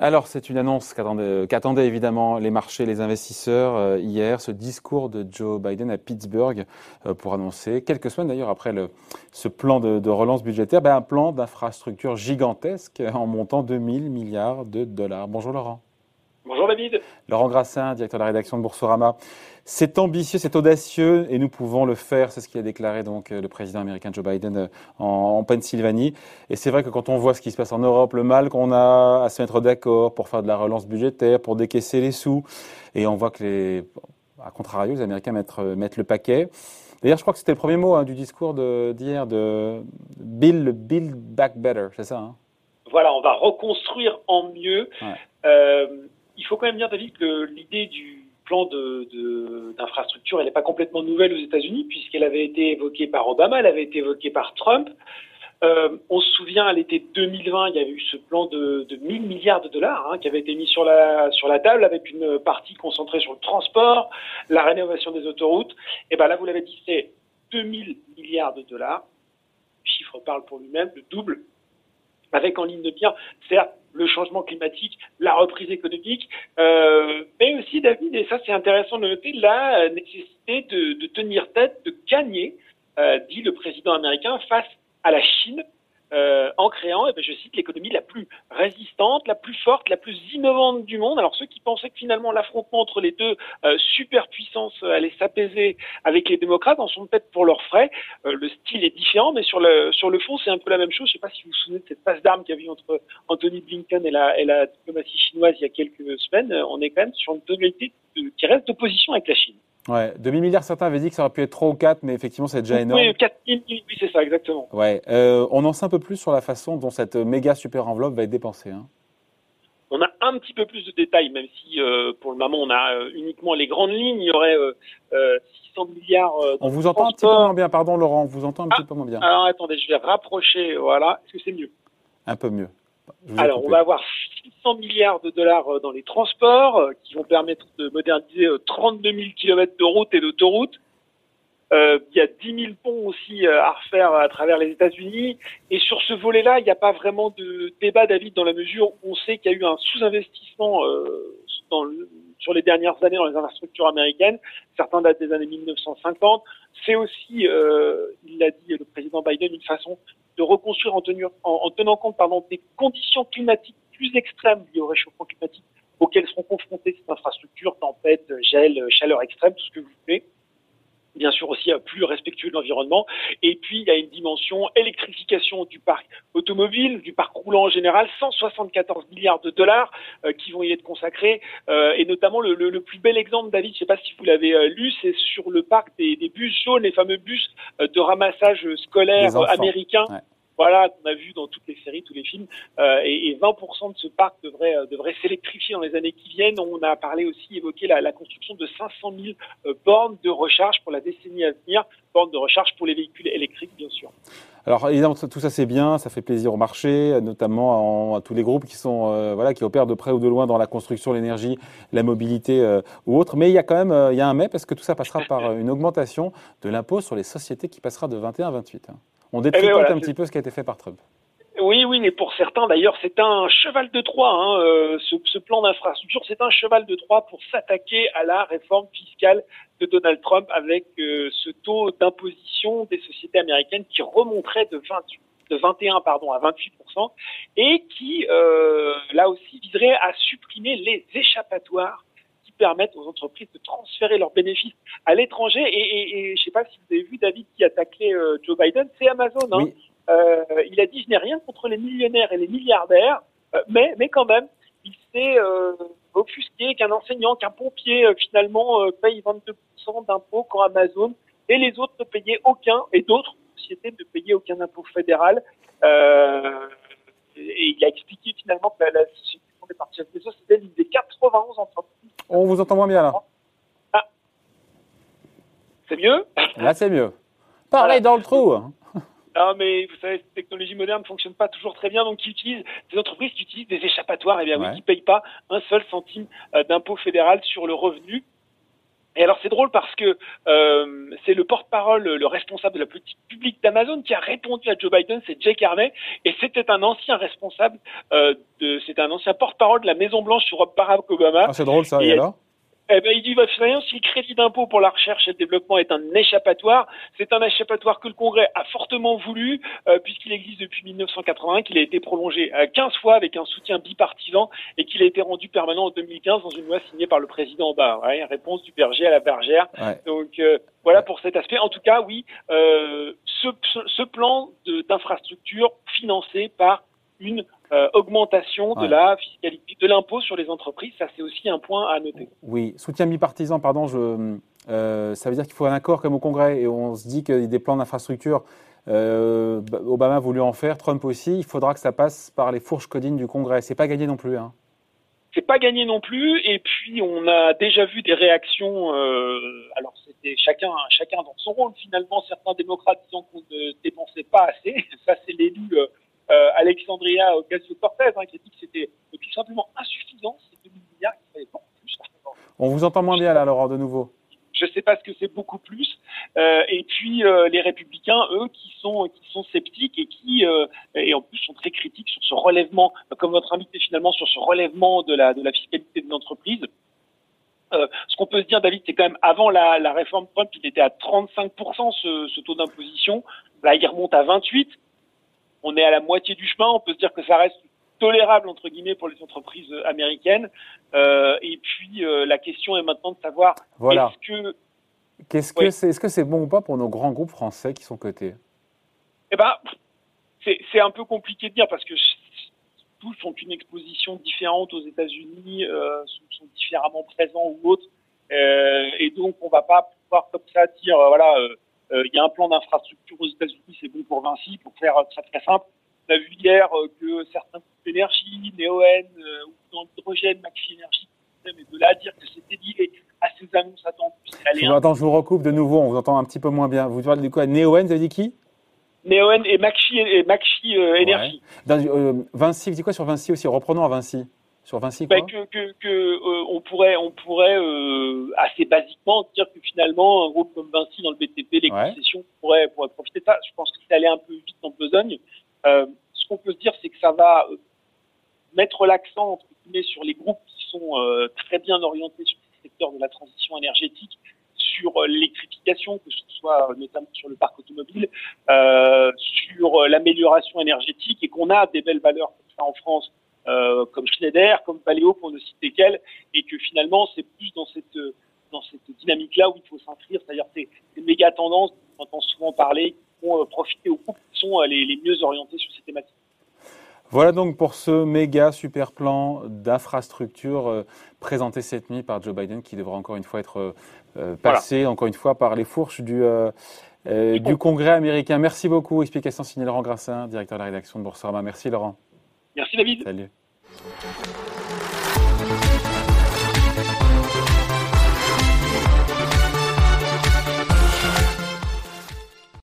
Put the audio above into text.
Alors, c'est une annonce qu'attendaient évidemment les marchés, les investisseurs euh, hier, ce discours de Joe Biden à Pittsburgh euh, pour annoncer, quelques semaines d'ailleurs après ce plan de, relance budgétaire, ben, un plan d'infrastructure gigantesque en montant 2000 milliards de dollars. Bonjour Laurent. David. Laurent Grassin, directeur de la rédaction de Boursorama. C'est ambitieux, c'est audacieux et nous pouvons le faire. C'est ce qu'a déclaré donc euh, le président américain Joe Biden euh, en, Pennsylvanie. Et c'est vrai que quand on voit ce qui se passe en Europe, le mal qu'on a à se mettre d'accord pour faire de la relance budgétaire, pour décaisser les sous, et on voit que les, à contrario, les Américains mettent, euh, mettent le paquet. D'ailleurs, je crois que c'était le premier mot hein, du discours d'hier de, Bill, Build Back Better, c'est ça hein? Voilà, on va reconstruire en mieux il faut quand même dire, David, que l'idée du plan d'infrastructure, elle n'est pas complètement nouvelle aux États-Unis, puisqu'elle avait été évoquée par Obama, elle avait été évoquée par Trump. Euh, on se souvient, à l'été 2020, il y avait eu ce plan de, de 1000 milliards de dollars hein, qui avait été mis sur la, table avec une partie concentrée sur le transport, la rénovation des autoroutes. Et ben là, vous l'avez dit, c'est 2000 milliards de dollars. Le chiffre parle pour lui-même, le double avec en ligne de mire, certes, le changement climatique, la reprise économique, euh, mais aussi, David, et ça c'est intéressant de noter, la nécessité de, tenir tête, de gagner, euh, dit le président américain, face à la Chine, euh, en créant, eh ben, je cite, l'économie la plus résistante, la plus forte, la plus innovante du monde. Alors ceux qui pensaient que finalement l'affrontement entre les deux euh, superpuissances allait s'apaiser avec les démocrates en sont peut-être pour leurs frais. Euh, le style est différent, mais sur le sur le fond, c'est un peu la même chose. Je ne sais pas si vous vous souvenez de cette passe d'armes qu'il y a eu entre Anthony Blinken et la, et la diplomatie chinoise il y a quelques semaines. On est quand même sur une tonalité qui reste d'opposition avec la Chine. Ouais, 2000 milliards, certains avaient dit que ça aurait pu être 3 ou 4, mais effectivement, c'est déjà énorme. Oui, 4 000, oui, c'est ça, exactement. Ouais, euh, on en sait un peu plus sur la façon dont cette méga super enveloppe va être dépensée. Hein. On a un petit peu plus de détails, même si euh, pour le moment on a euh, uniquement les grandes lignes. Il y aurait 600 milliards. on vous entend un petit peu moins bien, pardon Laurent, on vous entend un petit peu moins bien. Alors attendez, je vais rapprocher, voilà. Est-ce que c'est mieux? Un peu mieux. Alors, on va avoir 600 milliards de dollars euh, dans les transports euh, qui vont permettre de moderniser 32 000 kilomètres de routes et d'autoroutes. Euh, il y a 10 000 ponts aussi à refaire à travers les États-Unis. Et sur ce volet-là, il n'y a pas vraiment de débat, David, dans la mesure où on sait qu'il y a eu un sous-investissement sur les dernières années dans les infrastructures américaines. Certains datent des années 1950. C'est aussi, il l'a dit le président Biden, une façon de reconstruire en, en, tenant compte des conditions climatiques plus extrêmes liées au réchauffement climatique auxquelles seront confrontées ces infrastructures, tempêtes, gel, chaleur extrême, tout ce que vous voulez bien sûr aussi euh, plus respectueux de l'environnement. Et puis, il y a une dimension électrification du parc automobile, du parc roulant en général, 174 milliards de dollars euh, qui vont y être consacrés. Euh, et notamment, le, le, plus bel exemple, David, je ne sais pas si vous l'avez lu, c'est sur le parc des, des, bus jaunes, les fameux bus de ramassage scolaire américains voilà, qu'on a vu dans toutes les séries, tous les films. Euh, et, et, 20% de ce parc devrait, euh, devrait s'électrifier dans les années qui viennent. On a parlé aussi, évoqué la, construction de 500 000 euh, bornes de recharge pour la décennie à venir, bornes de recharge pour les véhicules électriques, bien sûr. Alors évidemment, tout ça c'est bien, ça fait plaisir au marché, notamment à tous les groupes qui sont voilà qui opèrent de près ou de loin dans la construction, l'énergie, la mobilité ou autre. Mais il y a quand même il y a un mais parce que tout ça passera par une augmentation de l'impôt sur les sociétés qui passera de 21 à 28. Hein. On eh ben détricote un petit peu ce qui a été fait par Trump. Oui, oui, mais pour certains, d'ailleurs, c'est un cheval de Troie. Hein, euh, ce, ce, plan d'infrastructure, c'est un cheval de Troie pour s'attaquer à la réforme fiscale de Donald Trump avec euh, ce taux d'imposition des sociétés américaines qui remonterait de 28 de 21 pardon à 28% et qui euh, là aussi viserait à supprimer les échappatoires qui permettent aux entreprises de transférer leurs bénéfices à l'étranger et, et, et je sais pas si vous avez vu David qui a taclé euh, Joe Biden, c'est Amazon. Hein. Euh, il a dit je n'ai rien contre les millionnaires et les milliardaires, euh, mais, mais quand même, il s'est euh, offusqué qu'un enseignant, qu'un pompier finalement paye 22% d'impôts quand Amazon et les autres ne payaient aucun, et d'autres sociétés ne payaient aucun impôt fédéral. et il a expliqué finalement que la, société fondée par Jeff Bezos, c'était l'une des 91 entreprises. On vous entend moins bien là. Ah. C'est mieux Là, c'est mieux. Parlez dans le trou. Ah, mais vous savez, cette technologie moderne ne fonctionne pas toujours très bien, donc ils utilisent des entreprises qui utilisent des échappatoires, et eh bien oui, qui ne payent pas un seul centime euh, d'impôt fédéral sur le revenu. Et alors c'est drôle parce que euh, c'est le porte-parole, le responsable de la politique publique d'Amazon qui a répondu à Joe Biden, c'est Jay Carney, et c'était un ancien responsable, euh, de, c'était un ancien porte-parole de la Maison Blanche sur Barack Obama. Ah, c'est drôle ça. Et, alors? Eh ben, il dit, votre si le crédit d'impôt pour la recherche et le développement est un échappatoire, c'est un échappatoire que le Congrès a fortement voulu, euh, puisqu'il existe depuis 1980, qu'il a été prolongé euh, 15 fois avec un soutien bipartisan et qu'il a été rendu permanent en 2015 dans une loi signée par le président Obama. Ouais, réponse du berger à la bergère. Donc euh, voilà pour cet aspect. En tout cas, oui, euh, ce, ce, plan d'infrastructure financé par une euh, augmentation de la fiscalité, de l'impôt sur les entreprises. Ça, c'est aussi un point à noter. Oui, soutien bipartisan, pardon, je, euh, ça veut dire qu'il faut un accord comme au Congrès et on se dit que des plans d'infrastructure, euh, Obama a voulu en faire, Trump aussi, il faudra que ça passe par les fourches codines du Congrès. C'est pas gagné non plus. Hein. C'est pas gagné non plus. Et puis on a déjà vu des réactions. Alors c'était chacun, chacun dans son rôle finalement. Certains démocrates disant qu'on ne dépensait pas assez. Ça c'est l'élu euh, Alexandria Ocasio-Cortez, hein, qui a dit que c'était tout simplement insuffisant, ces 2 milliards, qu'il fallait beaucoup plus. On vous entend moins bien là, Laurent, de nouveau. Je ne sais pas ce que c'est beaucoup plus. Euh, et puis euh, les républicains, eux, qui sont qui sont sceptiques et qui euh, et en plus sont très critiques sur ce relèvement, comme votre invité finalement sur ce relèvement de la de la fiscalité de l'entreprise. Ce qu'on peut se dire, David, c'est quand même avant la, la réforme Trump, il était à 35% ce, ce taux d'imposition. Là, il remonte à 28 on est à la moitié du chemin. On peut se dire que ça reste tolérable entre guillemets pour les entreprises américaines. Euh, et puis euh, la question est maintenant de savoir voilà. est-ce que qu'est-ce que c'est est-ce que c'est bon ou pas pour nos grands groupes français qui sont cotés? Eh ben c'est un peu compliqué de dire parce que tous ont une exposition différente aux États-Unis, euh, sont, différemment présents ou autres, et donc on va pas pouvoir comme ça dire voilà il y a un plan d'infrastructure aux États-Unis, c'est bon pour Vinci, pour faire très très simple. On a vu hier euh, que certains groupes d'énergie, Neoen euh, ou dans l'hydrogène, Maxi Energy, mais de là à dire que c'était lié à ces annonces attendues. Attends, je vous recoupe de nouveau, on vous entend un petit peu moins bien. Vous parlez de quoi? Neoen, vous avez dit qui? Neoen et Maxi, et Maxi Energy. Vinci, vous dites quoi sur Vinci aussi? Reprenons à Vinci. Sur Vinci bah, que, que, que euh, on pourrait, on pourrait euh, assez basiquement dire que finalement un groupe comme Vinci dans le BTP, les concessions pourraient, pourraient profiter de ça. Je pense que c'est allé un peu vite en besogne. Euh, ce qu'on peut se dire, c'est que ça va mettre l'accent entre guillemets sur les groupes qui sont euh, très bien orientés sur le secteur de la transition énergétique, sur l'électrification, que ce soit notamment sur le parc automobile, sur l'amélioration énergétique, et qu'on a des belles valeurs comme ça en France euh, comme Schneider, comme Paléo pour ne citer qu'elle, et que finalement c'est plus dans cette dans cette dynamique-là où il faut s'inscrire, c'est-à-dire ces, ces méga tendances dont on entend souvent parler, qui vont euh, profiter aux groupes qui sont euh, les, les mieux orientés sur ces thématiques. Voilà donc pour ce méga super plan d'infrastructure présenté cette nuit par Joe Biden qui devra encore une fois être passé encore une fois par les fourches du, du Congrès américain. Merci beaucoup. Explication signée Laurent Grassin, directeur de la rédaction de Boursorama. Merci Laurent. Merci David. Salut. Thank you.